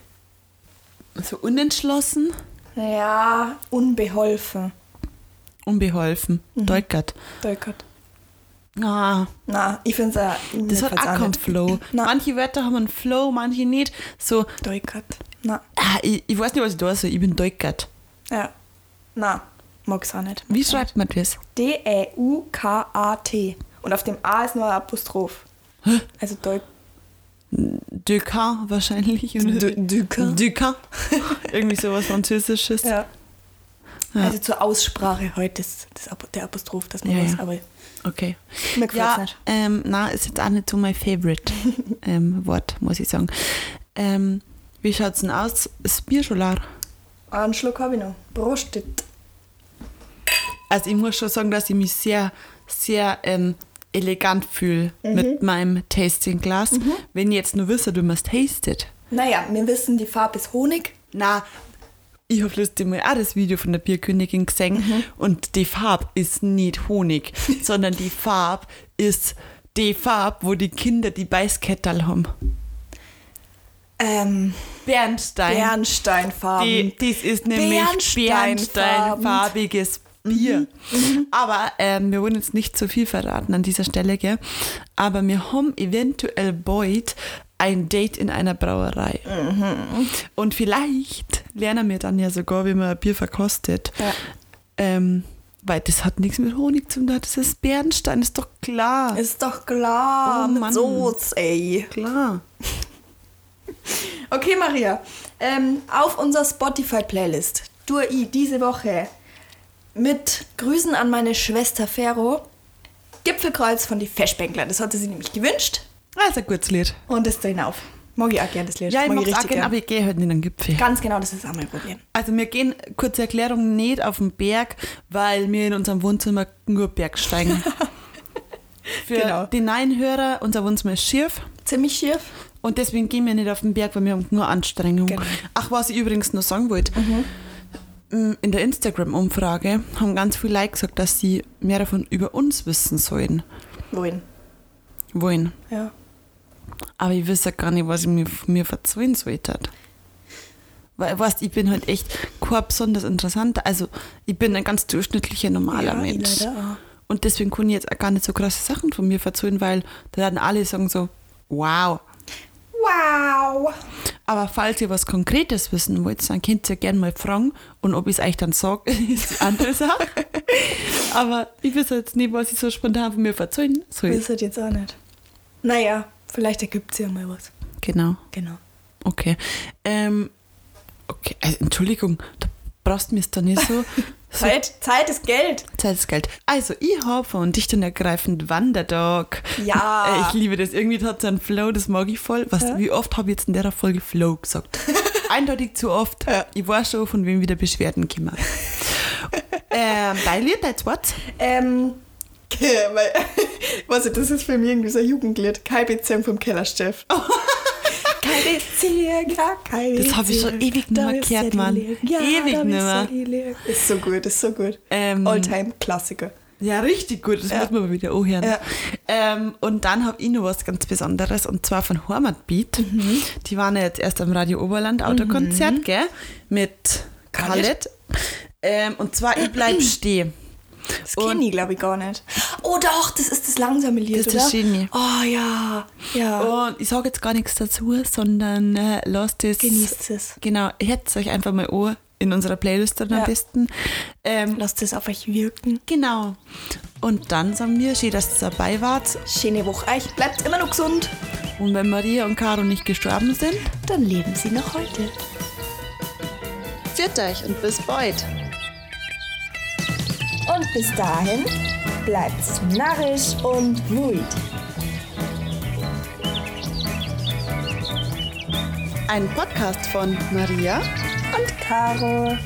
So unentschlossen? Ja, unbeholfen. Unbeholfen. Mhm. Dreckert. Deukert. Ah, Na, ich finde es auch. das hat auch keinen Flow. Na, Manche Wörter haben einen Flow, manche nicht. So, Deukert. Na, ah, ich, ich weiß nicht, was ich da soll. Ich bin Dreckert. ja. Na, mag's auch nicht. Wie schreibt man das? D-E-U-K-A-T. Und auf dem A ist nur ein Apostroph. Also Deuk. Ducat wahrscheinlich. Du- Ducat. Ducat. Irgendwie sowas Französisches. Ja. Also zur Aussprache heute ist das, der Apostroph, das man Ja, weiß, ja. aber Okay. mir gefällt Ja, nicht. ähm, na, ist jetzt auch nicht so mein Favorite (laughs) ähm, Wort, muss ich sagen. Ähm, wie schaut's denn aus? Ist Bier schon leer? Einen Schluck habe ich noch. Prostet. Also ich muss schon sagen, dass ich mich sehr, sehr ähm, elegant fühle Mhm. mit meinem Tastingglas. Wenn ich jetzt nur wisse, wie man es tastet. Naja, wir wissen, die Farbe ist Honig. Na, ich habe letztes Mal auch das Video von der Bierkönigin gesehen Mhm. und die Farbe ist nicht Honig, (laughs) sondern die Farbe ist die Farbe, wo die Kinder die Beißkettel haben. Ähm, Bernstein. Bernsteinfarben. Die, dies ist nämlich Bernsteinfarben. bernsteinfarbiges Bier. Aber ähm, wir wollen jetzt nicht zu viel verraten an dieser Stelle, gell? Aber wir haben eventuell bald ein Date in einer Brauerei. Und vielleicht lernen wir dann ja sogar, wie man ein Bier verkostet. Ja. Ähm, weil das hat nichts mit Honig zu tun, das ist Bernstein, ist doch klar. Ist doch klar. Oh, mit Mann. Soße, ey. klar. (laughs) Okay, Maria. Ähm, auf unserer Spotify-Playlist ich diese Woche mit Grüßen an meine Schwester Fero Gipfelkreuz von die Feschbänkler. Das hatte sie nämlich gewünscht. Also ein gutes Lied. Und das da auf. Mag ich auch gerne das Lied. Ja, ich Mag mag's auch richtig gerne, gern. aber ich gehe halt nicht an den Gipfel. Ganz genau, das ist auch mein Problem. Also wir gehen, kurze Erklärung, nicht auf den Berg, weil wir in unserem Wohnzimmer nur Bergsteigen. (laughs) Für Genau. die neuen Hörer, unser Wohnzimmer ist schief Ziemlich schief. und deswegen gehen wir nicht auf den Berg, weil wir haben nur Anstrengung. Genau. Ach, was ich übrigens noch sagen wollte. Mm, In der Instagram-Umfrage haben ganz viele Leute gesagt, dass sie mehr davon über uns wissen sollen. Wohin? Wollen. Ja. Aber ich weiß ja gar nicht, was ich mir, mir verzeihen sollte. Weil, weißt, ich bin halt echt kein besonders interessanter. Also, ich bin ein ganz durchschnittlicher, normaler Ja, Mensch. leider. Und deswegen kann ich jetzt auch gar nicht so krasse Sachen von mir verzeihen, weil da werden alle sagen so, wow. Wow. Aber falls ihr was Konkretes wissen wollt, dann könnt ihr gerne mal fragen. Und ob ich es euch dann sage, (laughs) ist die andere Sache. Aber ich weiß jetzt nicht, was ich so spontan von mir verzeihen soll. Ist das jetzt auch nicht. Naja, vielleicht ergibt es ja mal was. Genau. Genau. Okay. Ähm, okay, also, Entschuldigung, du brauchst mir da nicht so. (laughs) Zeit, Zeit ist Geld. Zeit ist Geld. Also, ich habe von Dicht und Ergreifend Wanderdog. Ja. (laughs) Äh, Ich liebe das. Irgendwie hat es einen Flow, das mag ich voll. Was, Ja. Wie oft habe ich jetzt in der Folge Flow gesagt? (laughs) Eindeutig zu oft. Ja. Ich weiß schon, von wem wieder Beschwerden kommen. (laughs) ähm, dein Lied, dein Wort? Ähm, weil, was das ist für mich irgendwie so ein Jugendlied. Kein Beziehung vom Kellersteff. Keine Beziehung, ja, keine Das hab ich schon ewig nicht mehr gehört, Mann. Ja, Ewig da nicht mehr. Ist so gut, ist so gut. Ähm, Alltime-Klassiker. Ja, richtig gut. Das Ja. muss man mal wieder anhören. Ja. Ähm, und dann habe ich noch was ganz Besonderes und zwar von Heimatbeat. Mhm. Die waren ja jetzt erst am Radio Oberland Autokonzert, gell? Mit Khaled. Ähm, und zwar Ich bleib (clears throat) stehen. Ich, glaube ich, gar nicht. Oh doch, das ist das langsame Lied, Das ist oder? das Genie. Oh ja, ja. Und ich sage jetzt gar nichts dazu, sondern äh, lasst es. Genießt es. Genau, hört es euch einfach mal an in unserer Playlist dann am Ja. besten. Ähm, Lasst es auf euch wirken. genau. Und dann sagen wir, schön, dass ihr dabei wart. Schöne Woche euch. Bleibt immer noch gesund. Und wenn Maria und Caro nicht gestorben sind, Dann leben sie noch heute. Führt euch und bis bald. Und bis dahin bleibt's narrisch und ruhig. Ein Podcast von Maria Und Caro.